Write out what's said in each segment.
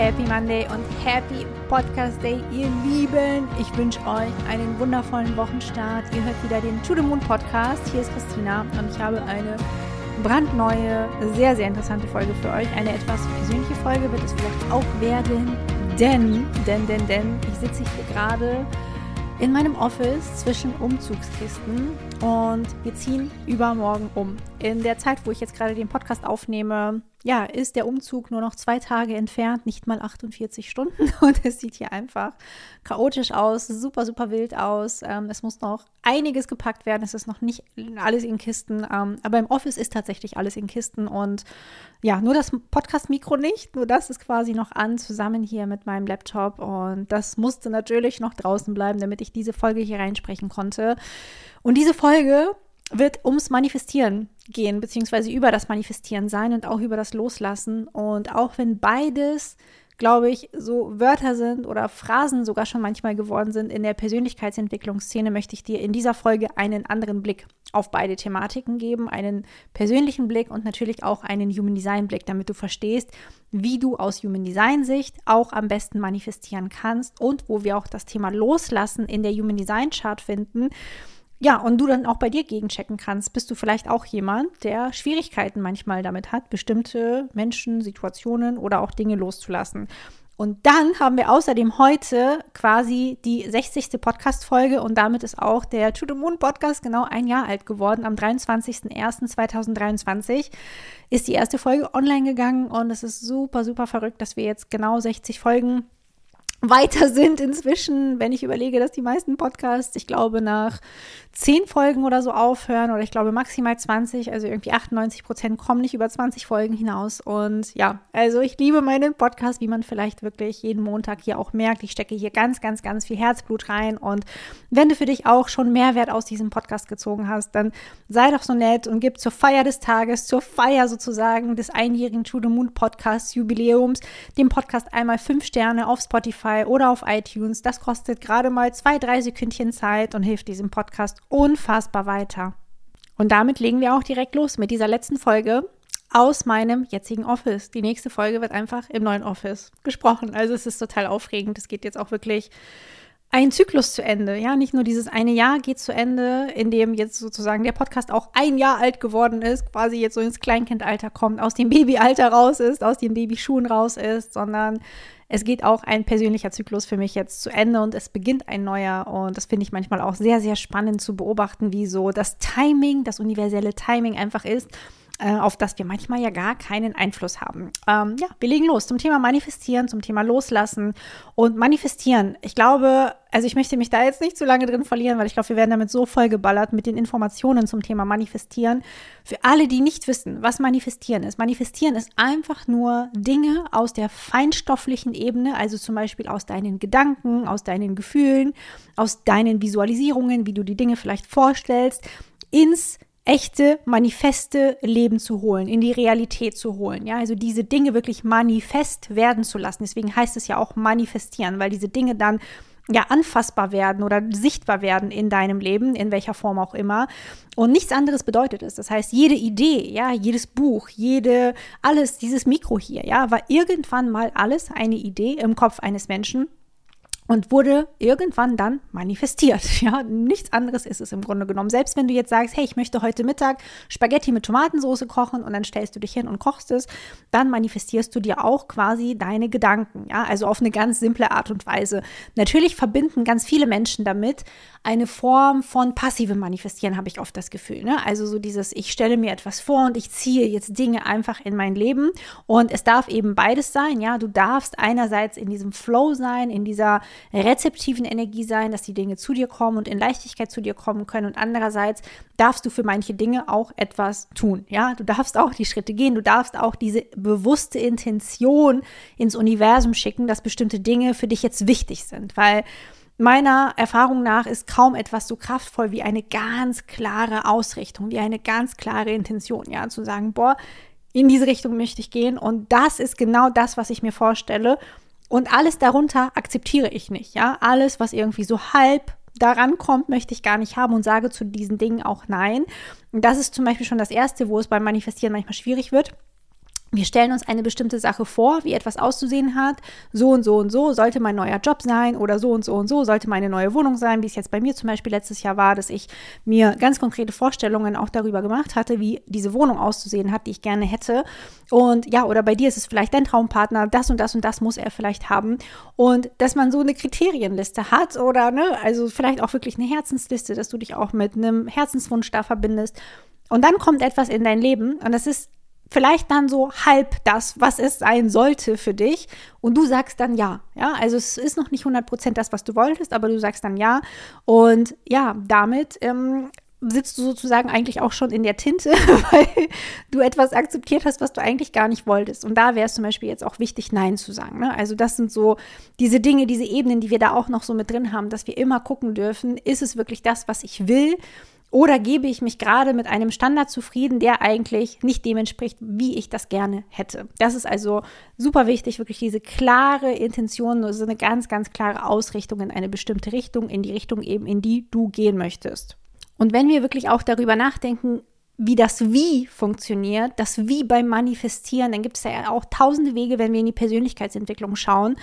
Happy, Monday und happy Podcast Day, ihr Lieben. Ich wünsche euch einen wundervollen Wochenstart. Ihr hört wieder den To the Moon Podcast. Hier ist Christina und ich habe eine brandneue, sehr, sehr interessante Folge für euch. Eine etwas persönliche Folge wird es vielleicht auch werden, denn, denn, denn, denn, ich sitze hier gerade in meinem Office zwischen Umzugskisten und wir ziehen übermorgen um. In der Zeit, wo ich jetzt gerade den Podcast aufnehme, ja, ist der Umzug nur noch zwei Tage entfernt, nicht mal 48 Stunden. Und es sieht hier einfach chaotisch aus, super, super wild aus. Ähm, es muss noch einiges gepackt werden. Es ist noch nicht alles in Kisten. Ähm, aber im Office ist tatsächlich alles in Kisten. Und ja, nur das Podcast-Mikro nicht. Nur das ist quasi noch an, zusammen hier mit meinem Laptop. Und das musste natürlich noch draußen bleiben, damit ich diese Folge hier reinsprechen konnte. Und diese Folge wird ums Manifestieren gehen, beziehungsweise über das Manifestieren sein und auch über das Loslassen. Und auch wenn beides, glaube ich, so Wörter sind oder Phrasen sogar schon manchmal geworden sind in der Persönlichkeitsentwicklungsszene, möchte ich dir in dieser Folge einen anderen Blick auf beide Thematiken geben, einen persönlichen Blick und natürlich auch einen Human Design Blick, damit du verstehst, wie du aus Human Design Sicht auch am besten manifestieren kannst und wo wir auch das Thema Loslassen in der Human Design Chart finden ja, und du dann auch bei dir gegenchecken kannst. Bist du vielleicht auch jemand, der Schwierigkeiten manchmal damit hat, bestimmte Menschen, Situationen oder auch Dinge loszulassen? Und dann haben wir außerdem heute quasi die 60. Podcast-Folge und damit ist auch der To the Moon Podcast genau ein Jahr alt geworden. Am 23.01.2023 ist die erste Folge online gegangen und es ist super, super verrückt, dass wir jetzt genau 60 Folgen weiter sind inzwischen, wenn ich überlege, dass die meisten Podcasts, ich glaube, nach zehn Folgen oder so aufhören oder ich glaube maximal 20, also irgendwie 98 Prozent kommen nicht über 20 Folgen hinaus. Und ja, also ich liebe meinen Podcast, wie man vielleicht wirklich jeden Montag hier auch merkt. Ich stecke hier ganz, ganz, ganz viel Herzblut rein. Und wenn du für dich auch schon Mehrwert aus diesem Podcast gezogen hast, dann sei doch so nett und gib zur Feier des Tages, zur Feier sozusagen des einjährigen True the Moon Podcast Jubiläums, dem Podcast einmal fünf Sterne auf Spotify oder auf iTunes. Das kostet gerade mal zwei, drei Sekündchen Zeit und hilft diesem Podcast unfassbar weiter. Und damit legen wir auch direkt los mit dieser letzten Folge aus meinem jetzigen Office. Die nächste Folge wird einfach im neuen Office gesprochen. Also es ist total aufregend. Es geht jetzt auch wirklich ein Zyklus zu Ende. Ja, nicht nur dieses eine Jahr geht zu Ende, in dem jetzt sozusagen der Podcast auch ein Jahr alt geworden ist, quasi jetzt so ins Kleinkindalter kommt, aus dem Babyalter raus ist, aus den Babyschuhen raus ist, sondern es geht auch ein persönlicher Zyklus für mich jetzt zu Ende und es beginnt ein neuer. Und das finde ich manchmal auch sehr, sehr spannend zu beobachten, wie so das Timing, das universelle Timing einfach ist auf das wir manchmal ja gar keinen Einfluss haben. Ähm, ja, wir legen los zum Thema Manifestieren, zum Thema Loslassen und Manifestieren. Ich glaube, also ich möchte mich da jetzt nicht zu lange drin verlieren, weil ich glaube, wir werden damit so vollgeballert mit den Informationen zum Thema Manifestieren. Für alle, die nicht wissen, was Manifestieren ist. Manifestieren ist einfach nur Dinge aus der feinstofflichen Ebene, also zum Beispiel aus deinen Gedanken, aus deinen Gefühlen, aus deinen Visualisierungen, wie du die Dinge vielleicht vorstellst, ins echte, manifeste Leben zu holen, in die Realität zu holen. Ja, also diese Dinge wirklich manifest werden zu lassen. Deswegen heißt es ja auch manifestieren, weil diese Dinge dann ja anfassbar werden oder sichtbar werden in deinem Leben, in welcher Form auch immer. Und nichts anderes bedeutet es. Das heißt, jede Idee, ja, jedes Buch, jede, alles, dieses Mikro hier, ja, war irgendwann mal alles eine Idee im Kopf eines Menschen und wurde irgendwann dann manifestiert. Ja, nichts anderes ist es im Grunde genommen. Selbst wenn du jetzt sagst, hey, ich möchte heute Mittag Spaghetti mit Tomatensauce kochen und dann stellst du dich hin und kochst es, dann manifestierst du dir auch quasi deine Gedanken. Ja, also auf eine ganz simple Art und Weise. Natürlich verbinden ganz viele Menschen damit eine Form von passivem Manifestieren, habe ich oft das Gefühl. Ne? Also so dieses, ich stelle mir etwas vor und ich ziehe jetzt Dinge einfach in mein Leben. Und es darf eben beides sein. Ja, du darfst einerseits in diesem Flow sein, in dieser rezeptiven Energie sein, dass die Dinge zu dir kommen und in Leichtigkeit zu dir kommen können. Und andererseits darfst du für manche Dinge auch etwas tun. Ja, du darfst auch die Schritte gehen. Du darfst auch diese bewusste Intention ins Universum schicken, dass bestimmte Dinge für dich jetzt wichtig sind, weil Meiner Erfahrung nach ist kaum etwas so kraftvoll wie eine ganz klare Ausrichtung, wie eine ganz klare Intention, ja, zu sagen, boah, in diese Richtung möchte ich gehen und das ist genau das, was ich mir vorstelle und alles darunter akzeptiere ich nicht, ja. Alles, was irgendwie so halb daran kommt, möchte ich gar nicht haben und sage zu diesen Dingen auch nein. Und das ist zum Beispiel schon das Erste, wo es beim Manifestieren manchmal schwierig wird wir stellen uns eine bestimmte Sache vor, wie etwas auszusehen hat. So und so und so sollte mein neuer Job sein oder so und so und so sollte meine neue Wohnung sein, wie es jetzt bei mir zum Beispiel letztes Jahr war, dass ich mir ganz konkrete Vorstellungen auch darüber gemacht hatte, wie diese Wohnung auszusehen hat, die ich gerne hätte. Und ja, oder bei dir ist es vielleicht dein Traumpartner, das und das und das muss er vielleicht haben. Und dass man so eine Kriterienliste hat oder, ne, also vielleicht auch wirklich eine Herzensliste, dass du dich auch mit einem Herzenswunsch da verbindest. Und dann kommt etwas in dein Leben und das ist vielleicht dann so halb das, was es sein sollte für dich. Und du sagst dann ja. Ja, also es ist noch nicht 100% das, was du wolltest, aber du sagst dann ja. Und ja, damit ähm, sitzt du sozusagen eigentlich auch schon in der Tinte, weil du etwas akzeptiert hast, was du eigentlich gar nicht wolltest. Und da wäre es zum Beispiel jetzt auch wichtig, Nein zu sagen. Ne? Also das sind so diese Dinge, diese Ebenen, die wir da auch noch so mit drin haben, dass wir immer gucken dürfen, ist es wirklich das, was ich will? Oder gebe ich mich gerade mit einem Standard zufrieden, der eigentlich nicht dem entspricht, wie ich das gerne hätte? Das ist also super wichtig, wirklich diese klare Intention, also eine ganz, ganz klare Ausrichtung in eine bestimmte Richtung, in die Richtung eben, in die du gehen möchtest. Und wenn wir wirklich auch darüber nachdenken, wie das Wie funktioniert, das Wie beim Manifestieren, dann gibt es ja auch tausende Wege, wenn wir in die Persönlichkeitsentwicklung schauen.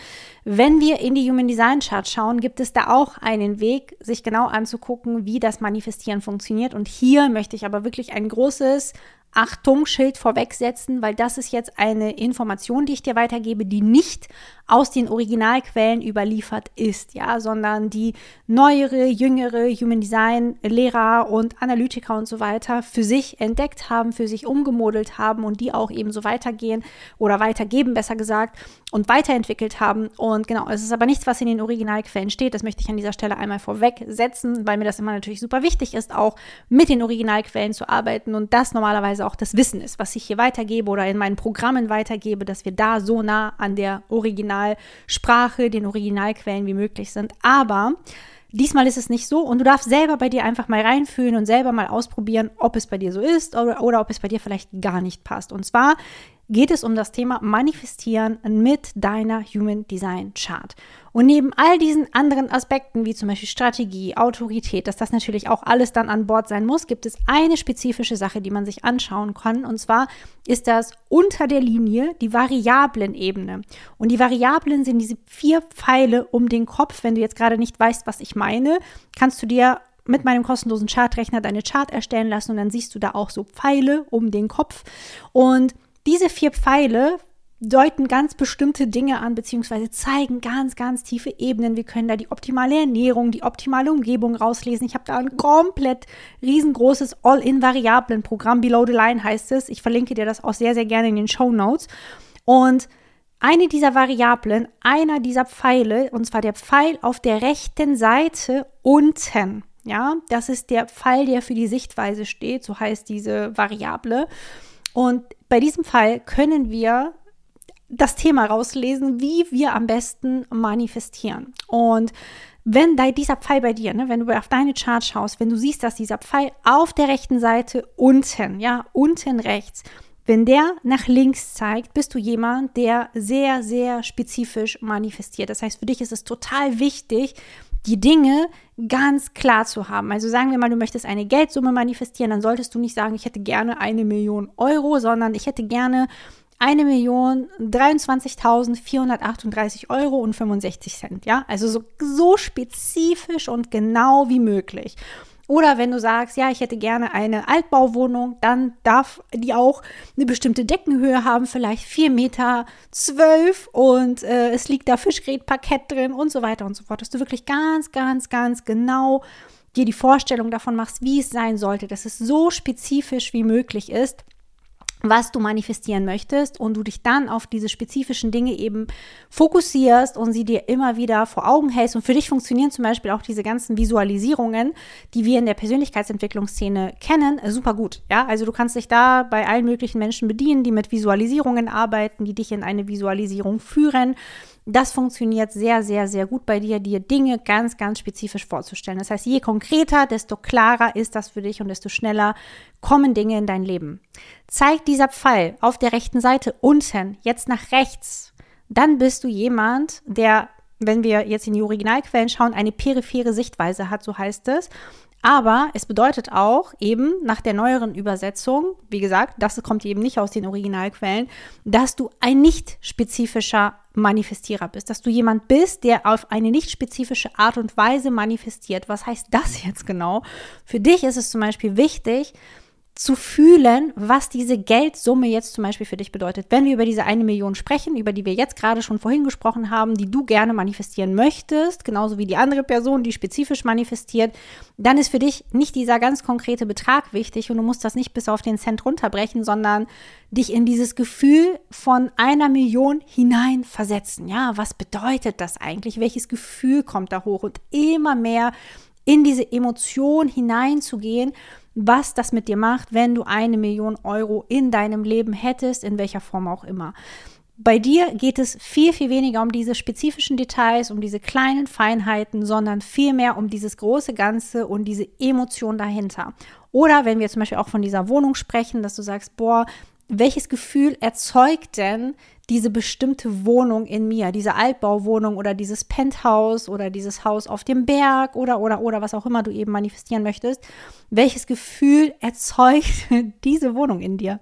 Wenn wir in die Human Design Chart schauen, gibt es da auch einen Weg, sich genau anzugucken, wie das Manifestieren funktioniert. Und hier möchte ich aber wirklich ein großes Achtungsschild vorwegsetzen, weil das ist jetzt eine Information, die ich dir weitergebe, die nicht aus den Originalquellen überliefert ist, ja, sondern die neuere, jüngere Human Design Lehrer und Analytiker und so weiter für sich entdeckt haben, für sich umgemodelt haben und die auch eben so weitergehen oder weitergeben, besser gesagt, und weiterentwickelt haben. Und genau, es ist aber nichts, was in den Originalquellen steht. Das möchte ich an dieser Stelle einmal vorwegsetzen, weil mir das immer natürlich super wichtig ist, auch mit den Originalquellen zu arbeiten und das normalerweise auch das Wissen ist, was ich hier weitergebe oder in meinen Programmen weitergebe, dass wir da so nah an der Original Originalsprache, den Originalquellen wie möglich sind. Aber Diesmal ist es nicht so und du darfst selber bei dir einfach mal reinfühlen und selber mal ausprobieren, ob es bei dir so ist oder, oder ob es bei dir vielleicht gar nicht passt. Und zwar geht es um das Thema Manifestieren mit deiner Human Design Chart. Und neben all diesen anderen Aspekten, wie zum Beispiel Strategie, Autorität, dass das natürlich auch alles dann an Bord sein muss, gibt es eine spezifische Sache, die man sich anschauen kann. Und zwar ist das unter der Linie die Variablen-Ebene. Und die Variablen sind diese vier Pfeile um den Kopf. Wenn du jetzt gerade nicht weißt, was ich meine, kannst du dir mit meinem kostenlosen Chartrechner deine Chart erstellen lassen und dann siehst du da auch so Pfeile um den Kopf. Und diese vier Pfeile deuten ganz bestimmte Dinge an, beziehungsweise zeigen ganz, ganz tiefe Ebenen. Wir können da die optimale Ernährung, die optimale Umgebung rauslesen. Ich habe da ein komplett riesengroßes All-in-Variablen-Programm. Below the Line heißt es. Ich verlinke dir das auch sehr, sehr gerne in den Show Notes. Und eine dieser Variablen, einer dieser Pfeile, und zwar der Pfeil auf der rechten Seite unten. Ja, das ist der Pfeil, der für die Sichtweise steht, so heißt diese Variable. Und bei diesem Fall können wir das Thema rauslesen, wie wir am besten manifestieren. Und wenn dieser Pfeil bei dir, ne, wenn du auf deine Chart schaust, wenn du siehst, dass dieser Pfeil auf der rechten Seite unten, ja, unten rechts, wenn der nach links zeigt, bist du jemand, der sehr, sehr spezifisch manifestiert. Das heißt, für dich ist es total wichtig, die Dinge ganz klar zu haben. Also sagen wir mal, du möchtest eine Geldsumme manifestieren, dann solltest du nicht sagen, ich hätte gerne eine Million Euro, sondern ich hätte gerne eine Million 23.438 Euro und 65 Cent. Ja, also so, so spezifisch und genau wie möglich. Oder wenn du sagst, ja, ich hätte gerne eine Altbauwohnung, dann darf die auch eine bestimmte Deckenhöhe haben, vielleicht 4 Meter zwölf und äh, es liegt da Fischgrätparkett drin und so weiter und so fort. Dass du wirklich ganz, ganz, ganz genau dir die Vorstellung davon machst, wie es sein sollte, dass es so spezifisch wie möglich ist was du manifestieren möchtest und du dich dann auf diese spezifischen Dinge eben fokussierst und sie dir immer wieder vor Augen hältst. Und für dich funktionieren zum Beispiel auch diese ganzen Visualisierungen, die wir in der Persönlichkeitsentwicklungsszene kennen, super gut. Ja, also du kannst dich da bei allen möglichen Menschen bedienen, die mit Visualisierungen arbeiten, die dich in eine Visualisierung führen das funktioniert sehr, sehr, sehr gut bei dir, dir Dinge ganz, ganz spezifisch vorzustellen. Das heißt, je konkreter, desto klarer ist das für dich und desto schneller kommen Dinge in dein Leben. Zeigt dieser Pfeil auf der rechten Seite unten jetzt nach rechts, dann bist du jemand, der wenn wir jetzt in die Originalquellen schauen, eine periphere Sichtweise hat, so heißt es. Aber es bedeutet auch eben nach der neueren Übersetzung, wie gesagt, das kommt eben nicht aus den Originalquellen, dass du ein nicht spezifischer Manifestierer bist, dass du jemand bist, der auf eine nicht spezifische Art und Weise manifestiert. Was heißt das jetzt genau? Für dich ist es zum Beispiel wichtig, zu fühlen, was diese Geldsumme jetzt zum Beispiel für dich bedeutet. Wenn wir über diese eine Million sprechen, über die wir jetzt gerade schon vorhin gesprochen haben, die du gerne manifestieren möchtest, genauso wie die andere Person, die spezifisch manifestiert, dann ist für dich nicht dieser ganz konkrete Betrag wichtig und du musst das nicht bis auf den Cent runterbrechen, sondern dich in dieses Gefühl von einer Million hinein versetzen. Ja, was bedeutet das eigentlich? Welches Gefühl kommt da hoch? Und immer mehr in diese Emotion hineinzugehen was das mit dir macht, wenn du eine Million Euro in deinem Leben hättest, in welcher Form auch immer. Bei dir geht es viel, viel weniger um diese spezifischen Details, um diese kleinen Feinheiten, sondern vielmehr um dieses große Ganze und diese Emotion dahinter. Oder wenn wir zum Beispiel auch von dieser Wohnung sprechen, dass du sagst, boah, welches Gefühl erzeugt denn diese bestimmte Wohnung in mir, diese Altbauwohnung oder dieses Penthouse oder dieses Haus auf dem Berg oder oder oder was auch immer du eben manifestieren möchtest, welches Gefühl erzeugt diese Wohnung in dir?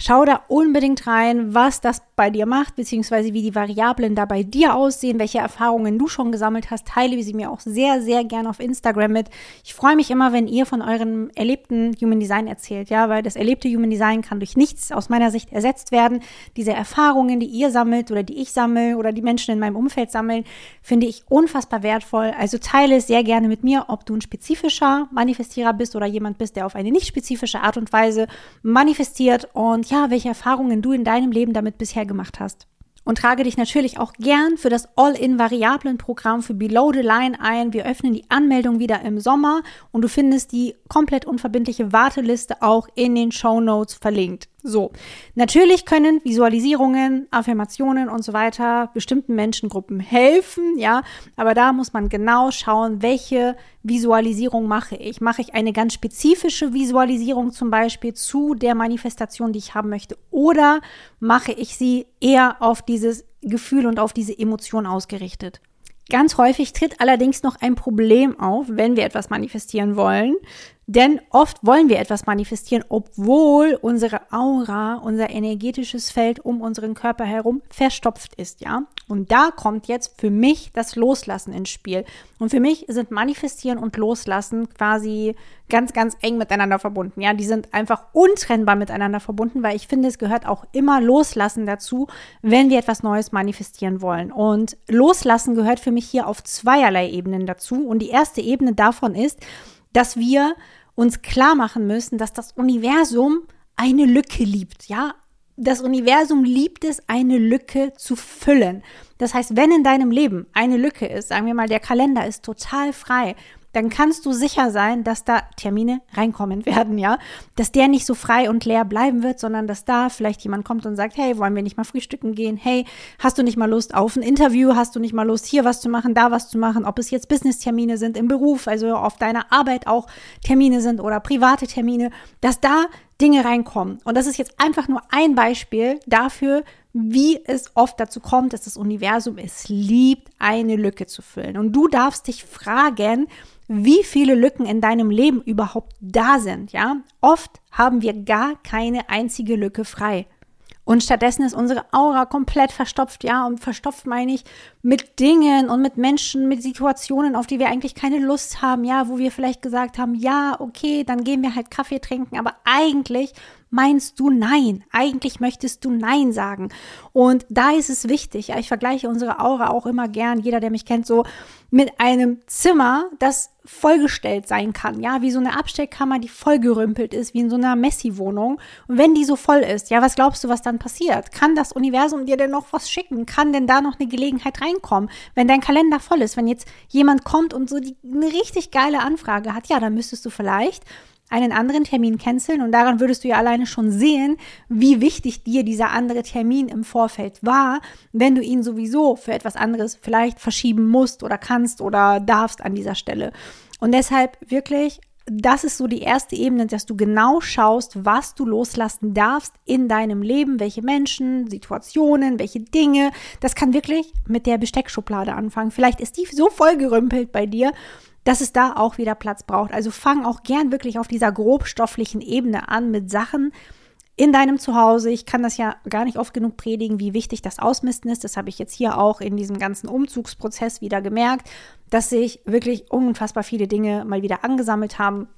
Schau da unbedingt rein, was das bei dir macht, beziehungsweise wie die Variablen da bei dir aussehen, welche Erfahrungen du schon gesammelt hast. Teile sie mir auch sehr, sehr gerne auf Instagram mit. Ich freue mich immer, wenn ihr von eurem erlebten Human Design erzählt, ja, weil das erlebte Human Design kann durch nichts aus meiner Sicht ersetzt werden. Diese Erfahrungen, die ihr sammelt oder die ich sammle oder die Menschen in meinem Umfeld sammeln, finde ich unfassbar wertvoll. Also teile es sehr gerne mit mir, ob du ein spezifischer Manifestierer bist oder jemand bist, der auf eine nicht spezifische Art und Weise manifestiert ja, welche Erfahrungen du in deinem Leben damit bisher gemacht hast. Und trage dich natürlich auch gern für das All-in-Variablen-Programm für Below the Line ein. Wir öffnen die Anmeldung wieder im Sommer und du findest die komplett unverbindliche Warteliste auch in den Show Notes verlinkt. So, natürlich können Visualisierungen, Affirmationen und so weiter bestimmten Menschengruppen helfen, ja, aber da muss man genau schauen, welche Visualisierung mache ich. Mache ich eine ganz spezifische Visualisierung zum Beispiel zu der Manifestation, die ich haben möchte, oder mache ich sie eher auf dieses Gefühl und auf diese Emotion ausgerichtet? Ganz häufig tritt allerdings noch ein Problem auf, wenn wir etwas manifestieren wollen, denn oft wollen wir etwas manifestieren, obwohl unsere Aura, unser energetisches Feld um unseren Körper herum verstopft ist, ja. Und da kommt jetzt für mich das Loslassen ins Spiel. Und für mich sind Manifestieren und Loslassen quasi ganz, ganz eng miteinander verbunden. Ja, die sind einfach untrennbar miteinander verbunden, weil ich finde, es gehört auch immer Loslassen dazu, wenn wir etwas Neues manifestieren wollen. Und Loslassen gehört für mich hier auf zweierlei Ebenen dazu. Und die erste Ebene davon ist, dass wir uns klar machen müssen, dass das Universum eine Lücke liebt, ja? Das Universum liebt es, eine Lücke zu füllen. Das heißt, wenn in deinem Leben eine Lücke ist, sagen wir mal, der Kalender ist total frei, dann kannst du sicher sein, dass da Termine reinkommen werden, ja. Dass der nicht so frei und leer bleiben wird, sondern dass da vielleicht jemand kommt und sagt, hey, wollen wir nicht mal frühstücken gehen? Hey, hast du nicht mal Lust auf ein Interview? Hast du nicht mal Lust, hier was zu machen, da was zu machen? Ob es jetzt Business-Termine sind im Beruf, also auf deiner Arbeit auch Termine sind oder private Termine, dass da Dinge reinkommen. Und das ist jetzt einfach nur ein Beispiel dafür, wie es oft dazu kommt, dass das Universum es liebt, eine Lücke zu füllen. Und du darfst dich fragen, wie viele Lücken in deinem Leben überhaupt da sind, ja? Oft haben wir gar keine einzige Lücke frei. Und stattdessen ist unsere Aura komplett verstopft, ja, und verstopft meine ich mit Dingen und mit Menschen, mit Situationen, auf die wir eigentlich keine Lust haben, ja, wo wir vielleicht gesagt haben, ja, okay, dann gehen wir halt Kaffee trinken, aber eigentlich meinst du Nein. Eigentlich möchtest du Nein sagen. Und da ist es wichtig, ja, ich vergleiche unsere Aura auch immer gern, jeder, der mich kennt, so mit einem Zimmer, das vollgestellt sein kann, ja, wie so eine Abstellkammer, die vollgerümpelt ist, wie in so einer Messi-Wohnung. Und wenn die so voll ist, ja, was glaubst du, was dann passiert? Kann das Universum dir denn noch was schicken? Kann denn da noch eine Gelegenheit reinkommen? Wenn dein Kalender voll ist, wenn jetzt jemand kommt und so die, eine richtig geile Anfrage hat, ja, dann müsstest du vielleicht einen anderen Termin canceln und daran würdest du ja alleine schon sehen, wie wichtig dir dieser andere Termin im Vorfeld war, wenn du ihn sowieso für etwas anderes vielleicht verschieben musst oder kannst oder darfst an dieser Stelle. Und deshalb wirklich das ist so die erste Ebene, dass du genau schaust, was du loslassen darfst in deinem Leben, welche Menschen, Situationen, welche Dinge. Das kann wirklich mit der Besteckschublade anfangen. Vielleicht ist die so vollgerümpelt bei dir, dass es da auch wieder Platz braucht. Also fang auch gern wirklich auf dieser grobstofflichen Ebene an mit Sachen, in deinem Zuhause. Ich kann das ja gar nicht oft genug predigen, wie wichtig das Ausmisten ist. Das habe ich jetzt hier auch in diesem ganzen Umzugsprozess wieder gemerkt, dass sich wirklich unfassbar viele Dinge mal wieder angesammelt haben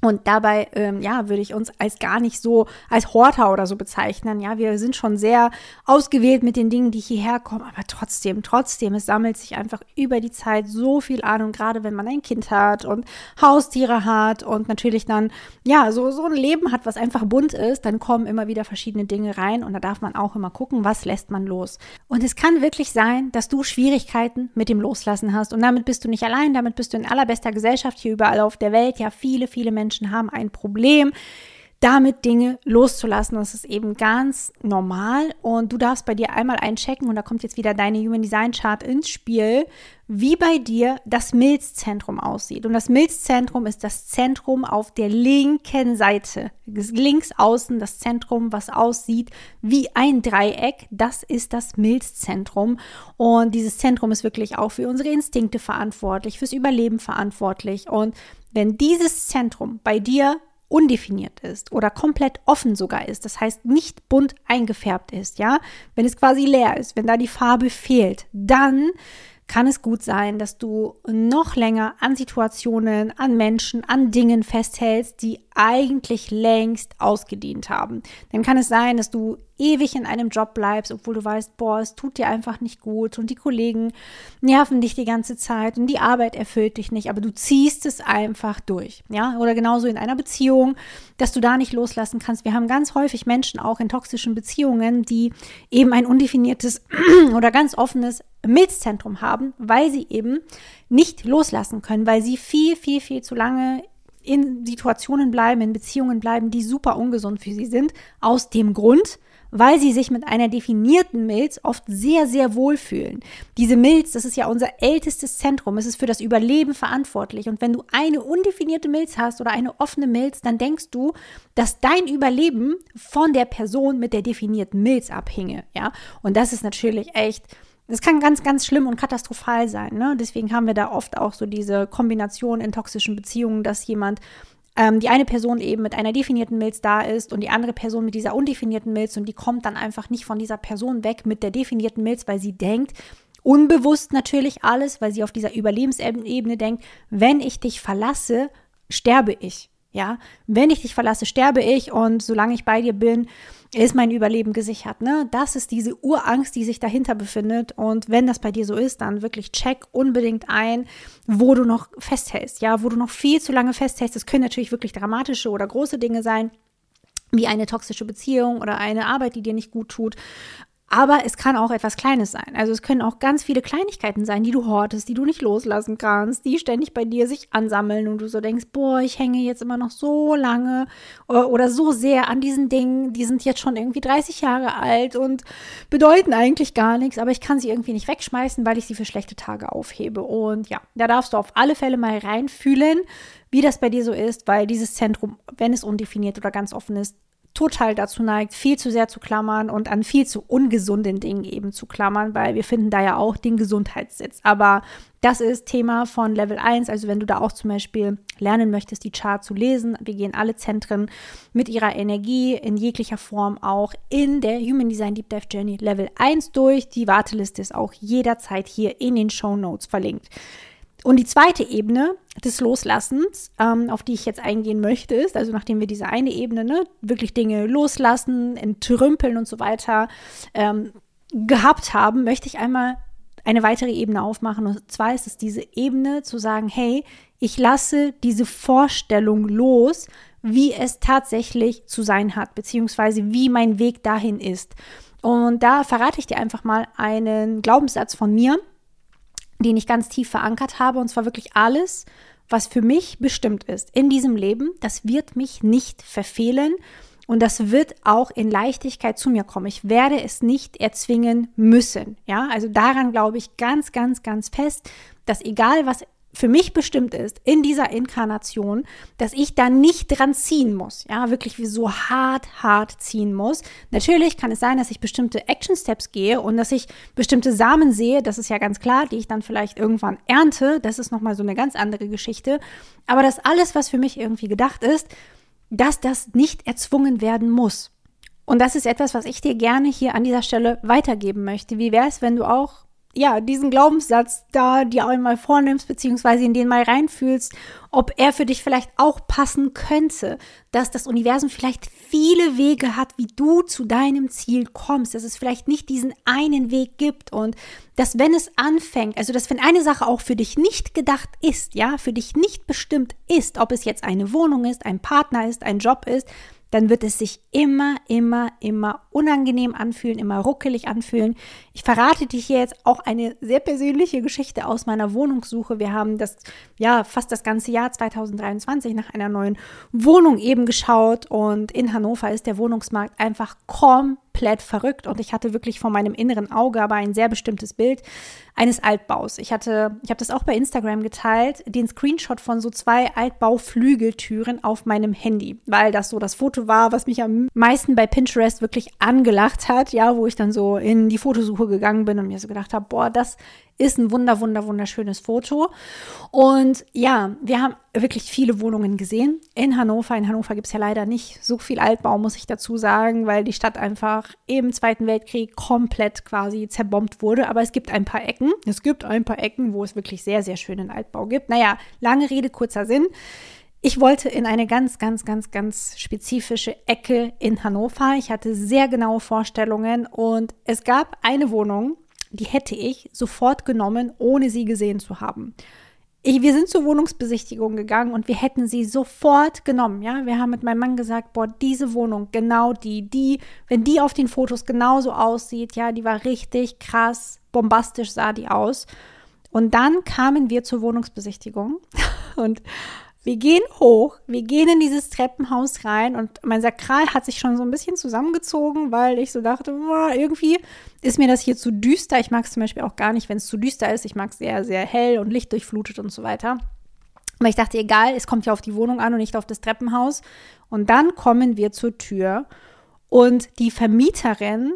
und dabei, ähm, ja, würde ich uns als gar nicht so als Horter oder so bezeichnen. Ja, wir sind schon sehr ausgewählt mit den Dingen, die hierher kommen, aber trotzdem, trotzdem, es sammelt sich einfach über die Zeit so viel an und gerade wenn man ein Kind hat und Haustiere hat und natürlich dann, ja, so, so ein Leben hat, was einfach bunt ist, dann kommen immer wieder verschiedene Dinge rein und da darf man auch immer gucken, was lässt man los. Und es kann wirklich sein, dass du Schwierigkeiten mit dem Loslassen hast und damit bist du nicht allein, damit bist du in allerbester Gesellschaft hier überall auf der Welt. Ja, viele, viele Menschen Menschen haben ein Problem damit Dinge loszulassen. Das ist eben ganz normal und du darfst bei dir einmal einchecken und da kommt jetzt wieder deine Human Design Chart ins Spiel, wie bei dir das Milzzentrum aussieht. Und das Milzzentrum ist das Zentrum auf der linken Seite, links außen das Zentrum, was aussieht wie ein Dreieck. Das ist das Milzzentrum und dieses Zentrum ist wirklich auch für unsere Instinkte verantwortlich, fürs Überleben verantwortlich und wenn dieses Zentrum bei dir undefiniert ist oder komplett offen sogar ist, das heißt nicht bunt eingefärbt ist, ja, wenn es quasi leer ist, wenn da die Farbe fehlt, dann kann es gut sein, dass du noch länger an Situationen, an Menschen, an Dingen festhältst, die eigentlich längst ausgedient haben. Dann kann es sein, dass du ewig in einem Job bleibst, obwohl du weißt, boah, es tut dir einfach nicht gut und die Kollegen nerven dich die ganze Zeit und die Arbeit erfüllt dich nicht, aber du ziehst es einfach durch, ja? Oder genauso in einer Beziehung, dass du da nicht loslassen kannst. Wir haben ganz häufig Menschen auch in toxischen Beziehungen, die eben ein undefiniertes oder ganz offenes Milzzentrum haben, weil sie eben nicht loslassen können, weil sie viel, viel, viel zu lange in Situationen bleiben, in Beziehungen bleiben, die super ungesund für sie sind, aus dem Grund, weil sie sich mit einer definierten Milz oft sehr, sehr wohl fühlen. Diese Milz, das ist ja unser ältestes Zentrum, es ist für das Überleben verantwortlich. Und wenn du eine undefinierte Milz hast oder eine offene Milz, dann denkst du, dass dein Überleben von der Person mit der definierten Milz abhinge. Ja, und das ist natürlich echt das kann ganz, ganz schlimm und katastrophal sein. Ne? Deswegen haben wir da oft auch so diese Kombination in toxischen Beziehungen, dass jemand, ähm, die eine Person eben mit einer definierten Milz da ist und die andere Person mit dieser undefinierten Milz und die kommt dann einfach nicht von dieser Person weg mit der definierten Milz, weil sie denkt, unbewusst natürlich alles, weil sie auf dieser Überlebensebene denkt, wenn ich dich verlasse, sterbe ich. Ja, wenn ich dich verlasse, sterbe ich und solange ich bei dir bin, ist mein Überleben gesichert. Ne? Das ist diese Urangst, die sich dahinter befindet. Und wenn das bei dir so ist, dann wirklich check unbedingt ein, wo du noch festhältst. Ja, wo du noch viel zu lange festhältst. Das können natürlich wirklich dramatische oder große Dinge sein wie eine toxische Beziehung oder eine Arbeit, die dir nicht gut tut. Aber es kann auch etwas Kleines sein. Also es können auch ganz viele Kleinigkeiten sein, die du hortest, die du nicht loslassen kannst, die ständig bei dir sich ansammeln und du so denkst, boah, ich hänge jetzt immer noch so lange oder so sehr an diesen Dingen, die sind jetzt schon irgendwie 30 Jahre alt und bedeuten eigentlich gar nichts, aber ich kann sie irgendwie nicht wegschmeißen, weil ich sie für schlechte Tage aufhebe. Und ja, da darfst du auf alle Fälle mal reinfühlen, wie das bei dir so ist, weil dieses Zentrum, wenn es undefiniert oder ganz offen ist, total dazu neigt, viel zu sehr zu klammern und an viel zu ungesunden Dingen eben zu klammern, weil wir finden da ja auch den Gesundheitssitz. Aber das ist Thema von Level 1. Also wenn du da auch zum Beispiel lernen möchtest, die Chart zu lesen, wir gehen alle Zentren mit ihrer Energie in jeglicher Form auch in der Human Design Deep Dive Journey Level 1 durch. Die Warteliste ist auch jederzeit hier in den Show Notes verlinkt. Und die zweite Ebene des Loslassens, ähm, auf die ich jetzt eingehen möchte, ist, also nachdem wir diese eine Ebene, ne, wirklich Dinge loslassen, entrümpeln und so weiter ähm, gehabt haben, möchte ich einmal eine weitere Ebene aufmachen. Und zwar ist es diese Ebene zu sagen, hey, ich lasse diese Vorstellung los, wie es tatsächlich zu sein hat, beziehungsweise wie mein Weg dahin ist. Und da verrate ich dir einfach mal einen Glaubenssatz von mir, den ich ganz tief verankert habe. Und zwar wirklich alles, was für mich bestimmt ist in diesem Leben, das wird mich nicht verfehlen. Und das wird auch in Leichtigkeit zu mir kommen. Ich werde es nicht erzwingen müssen. Ja, also daran glaube ich ganz, ganz, ganz fest, dass egal was für mich bestimmt ist in dieser Inkarnation, dass ich da nicht dran ziehen muss. Ja, wirklich wie so hart, hart ziehen muss. Natürlich kann es sein, dass ich bestimmte Action Steps gehe und dass ich bestimmte Samen sehe. Das ist ja ganz klar, die ich dann vielleicht irgendwann ernte. Das ist nochmal so eine ganz andere Geschichte. Aber das alles, was für mich irgendwie gedacht ist, dass das nicht erzwungen werden muss. Und das ist etwas, was ich dir gerne hier an dieser Stelle weitergeben möchte. Wie wäre es, wenn du auch ja, diesen Glaubenssatz da dir einmal vornimmst, beziehungsweise in den mal reinfühlst, ob er für dich vielleicht auch passen könnte, dass das Universum vielleicht viele Wege hat, wie du zu deinem Ziel kommst, dass es vielleicht nicht diesen einen Weg gibt und dass wenn es anfängt, also dass wenn eine Sache auch für dich nicht gedacht ist, ja, für dich nicht bestimmt ist, ob es jetzt eine Wohnung ist, ein Partner ist, ein Job ist, dann wird es sich immer, immer, immer unangenehm anfühlen, immer ruckelig anfühlen. Ich verrate dir hier jetzt auch eine sehr persönliche Geschichte aus meiner Wohnungssuche. Wir haben das, ja, fast das ganze Jahr 2023 nach einer neuen Wohnung eben geschaut und in Hannover ist der Wohnungsmarkt einfach komplett verrückt und ich hatte wirklich vor meinem inneren Auge aber ein sehr bestimmtes Bild eines Altbaus. Ich hatte, ich habe das auch bei Instagram geteilt, den Screenshot von so zwei Altbauflügeltüren auf meinem Handy, weil das so das Foto war, was mich am meisten bei Pinterest wirklich angelacht hat, ja, wo ich dann so in die Fotosuche gegangen bin und mir so gedacht habe, boah, das ist ein wunder, wunder, wunderschönes Foto. Und ja, wir haben wirklich viele Wohnungen gesehen in Hannover. In Hannover gibt es ja leider nicht so viel Altbau, muss ich dazu sagen, weil die Stadt einfach im Zweiten Weltkrieg komplett quasi zerbombt wurde. Aber es gibt ein paar Ecken. Es gibt ein paar Ecken, wo es wirklich sehr, sehr schönen Altbau gibt. Naja, lange Rede, kurzer Sinn. Ich wollte in eine ganz, ganz, ganz, ganz spezifische Ecke in Hannover. Ich hatte sehr genaue Vorstellungen und es gab eine Wohnung, die hätte ich sofort genommen, ohne sie gesehen zu haben. Ich, wir sind zur Wohnungsbesichtigung gegangen und wir hätten sie sofort genommen. Ja, wir haben mit meinem Mann gesagt, boah, diese Wohnung, genau die, die, wenn die auf den Fotos genauso aussieht, ja, die war richtig krass, bombastisch sah die aus. Und dann kamen wir zur Wohnungsbesichtigung und wir gehen hoch, wir gehen in dieses Treppenhaus rein und mein Sakral hat sich schon so ein bisschen zusammengezogen, weil ich so dachte, irgendwie ist mir das hier zu düster. Ich mag es zum Beispiel auch gar nicht, wenn es zu düster ist. Ich mag es sehr, sehr hell und lichtdurchflutet und so weiter. Aber ich dachte, egal, es kommt ja auf die Wohnung an und nicht auf das Treppenhaus. Und dann kommen wir zur Tür und die Vermieterin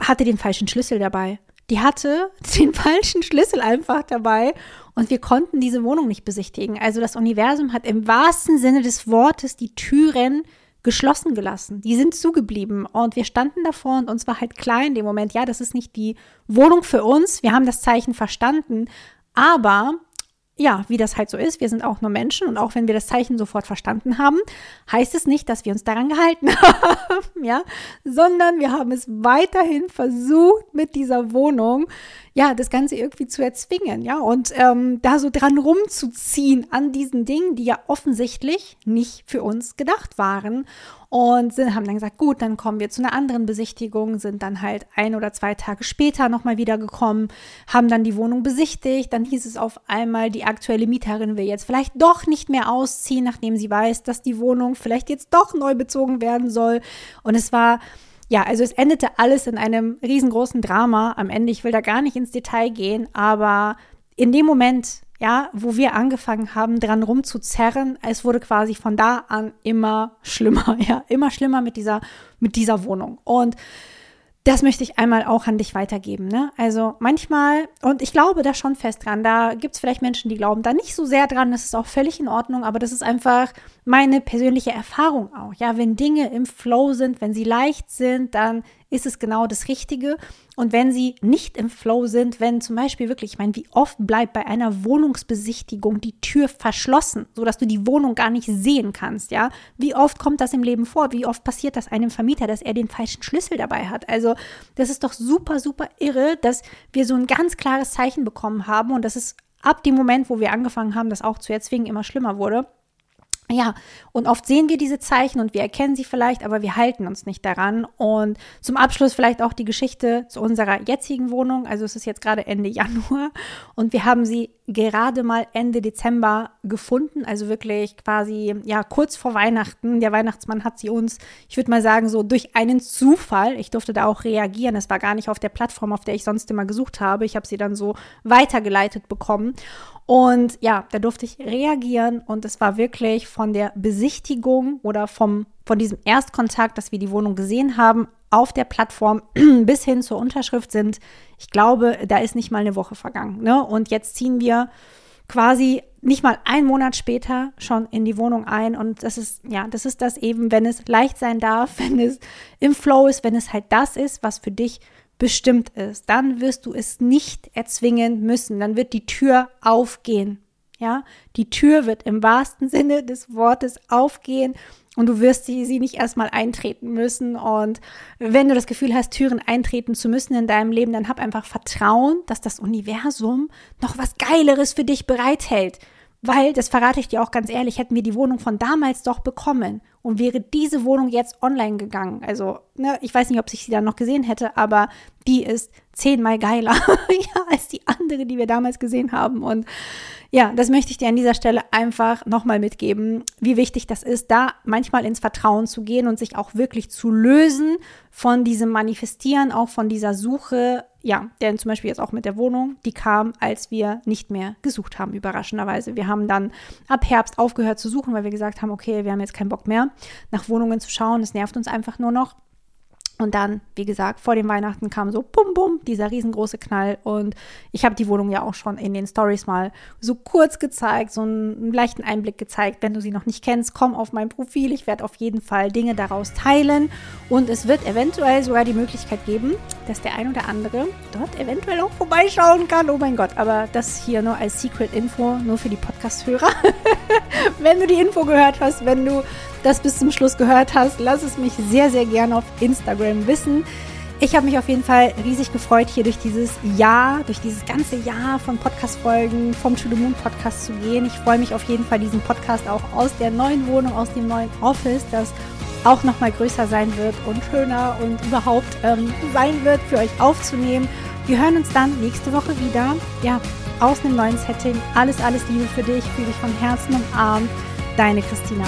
hatte den falschen Schlüssel dabei. Die hatte den falschen Schlüssel einfach dabei und wir konnten diese Wohnung nicht besichtigen. Also das Universum hat im wahrsten Sinne des Wortes die Türen geschlossen gelassen. Die sind zugeblieben und wir standen davor und uns war halt klar in dem Moment, ja, das ist nicht die Wohnung für uns. Wir haben das Zeichen verstanden, aber ja, wie das halt so ist, wir sind auch nur Menschen und auch wenn wir das Zeichen sofort verstanden haben, heißt es nicht, dass wir uns daran gehalten haben, ja, sondern wir haben es weiterhin versucht mit dieser Wohnung, ja, das Ganze irgendwie zu erzwingen, ja, und ähm, da so dran rumzuziehen an diesen Dingen, die ja offensichtlich nicht für uns gedacht waren. Und sind, haben dann gesagt, gut, dann kommen wir zu einer anderen Besichtigung, sind dann halt ein oder zwei Tage später nochmal wieder gekommen, haben dann die Wohnung besichtigt, dann hieß es auf einmal, die aktuelle Mieterin will jetzt vielleicht doch nicht mehr ausziehen, nachdem sie weiß, dass die Wohnung vielleicht jetzt doch neu bezogen werden soll. Und es war ja, also es endete alles in einem riesengroßen Drama am Ende. Ich will da gar nicht ins Detail gehen, aber in dem Moment ja, wo wir angefangen haben, dran rumzuzerren, es wurde quasi von da an immer schlimmer, ja, immer schlimmer mit dieser, mit dieser Wohnung. Und das möchte ich einmal auch an dich weitergeben. Ne? Also manchmal, und ich glaube da schon fest dran, da gibt es vielleicht Menschen, die glauben da nicht so sehr dran, das ist auch völlig in Ordnung, aber das ist einfach meine persönliche Erfahrung auch. Ja, wenn Dinge im Flow sind, wenn sie leicht sind, dann ist es genau das Richtige. Und wenn sie nicht im Flow sind, wenn zum Beispiel wirklich, ich meine, wie oft bleibt bei einer Wohnungsbesichtigung die Tür verschlossen, sodass du die Wohnung gar nicht sehen kannst, ja? Wie oft kommt das im Leben vor? Wie oft passiert das einem Vermieter, dass er den falschen Schlüssel dabei hat? Also, das ist doch super, super irre, dass wir so ein ganz klares Zeichen bekommen haben und dass es ab dem Moment, wo wir angefangen haben, das auch zu erzwingen, immer schlimmer wurde. Ja, und oft sehen wir diese Zeichen und wir erkennen sie vielleicht, aber wir halten uns nicht daran. Und zum Abschluss vielleicht auch die Geschichte zu unserer jetzigen Wohnung. Also es ist jetzt gerade Ende Januar und wir haben sie gerade mal Ende Dezember gefunden, also wirklich quasi ja kurz vor Weihnachten. Der Weihnachtsmann hat sie uns, ich würde mal sagen, so durch einen Zufall, ich durfte da auch reagieren, es war gar nicht auf der Plattform, auf der ich sonst immer gesucht habe. Ich habe sie dann so weitergeleitet bekommen. Und ja, da durfte ich reagieren und es war wirklich von der Besichtigung oder vom, von diesem Erstkontakt, dass wir die Wohnung gesehen haben, auf der Plattform bis hin zur Unterschrift sind, ich glaube, da ist nicht mal eine Woche vergangen. Ne? Und jetzt ziehen wir quasi nicht mal einen Monat später schon in die Wohnung ein. Und das ist, ja, das ist das eben, wenn es leicht sein darf, wenn es im Flow ist, wenn es halt das ist, was für dich bestimmt ist, dann wirst du es nicht erzwingen müssen. Dann wird die Tür aufgehen. Ja, die Tür wird im wahrsten Sinne des Wortes aufgehen und du wirst sie, sie nicht erstmal eintreten müssen. Und wenn du das Gefühl hast, Türen eintreten zu müssen in deinem Leben, dann hab einfach Vertrauen, dass das Universum noch was Geileres für dich bereithält. Weil, das verrate ich dir auch ganz ehrlich, hätten wir die Wohnung von damals doch bekommen und wäre diese Wohnung jetzt online gegangen. Also, ne, ich weiß nicht, ob ich sie dann noch gesehen hätte, aber die ist zehnmal geiler ja, als die andere, die wir damals gesehen haben. Und ja, das möchte ich dir an dieser Stelle einfach nochmal mitgeben, wie wichtig das ist, da manchmal ins Vertrauen zu gehen und sich auch wirklich zu lösen von diesem Manifestieren, auch von dieser Suche. Ja, denn zum Beispiel jetzt auch mit der Wohnung, die kam, als wir nicht mehr gesucht haben, überraschenderweise. Wir haben dann ab Herbst aufgehört zu suchen, weil wir gesagt haben, okay, wir haben jetzt keinen Bock mehr, nach Wohnungen zu schauen. Es nervt uns einfach nur noch. Und dann, wie gesagt, vor dem Weihnachten kam so bum bum dieser riesengroße Knall und ich habe die Wohnung ja auch schon in den Stories mal so kurz gezeigt, so einen leichten Einblick gezeigt. Wenn du sie noch nicht kennst, komm auf mein Profil. Ich werde auf jeden Fall Dinge daraus teilen und es wird eventuell sogar die Möglichkeit geben, dass der ein oder andere dort eventuell auch vorbeischauen kann. Oh mein Gott, aber das hier nur als Secret Info, nur für die Podcast-Hörer. wenn du die Info gehört hast, wenn du das bis zum Schluss gehört hast, lass es mich sehr, sehr gerne auf Instagram wissen. Ich habe mich auf jeden Fall riesig gefreut, hier durch dieses Jahr, durch dieses ganze Jahr von Podcast-Folgen vom To the Moon Podcast zu gehen. Ich freue mich auf jeden Fall, diesen Podcast auch aus der neuen Wohnung, aus dem neuen Office, das auch nochmal größer sein wird und schöner und überhaupt ähm, sein wird, für euch aufzunehmen. Wir hören uns dann nächste Woche wieder. Ja, aus einem neuen Setting. Alles, alles Liebe für dich. Fühle dich von Herzen umarmt. Deine Christina.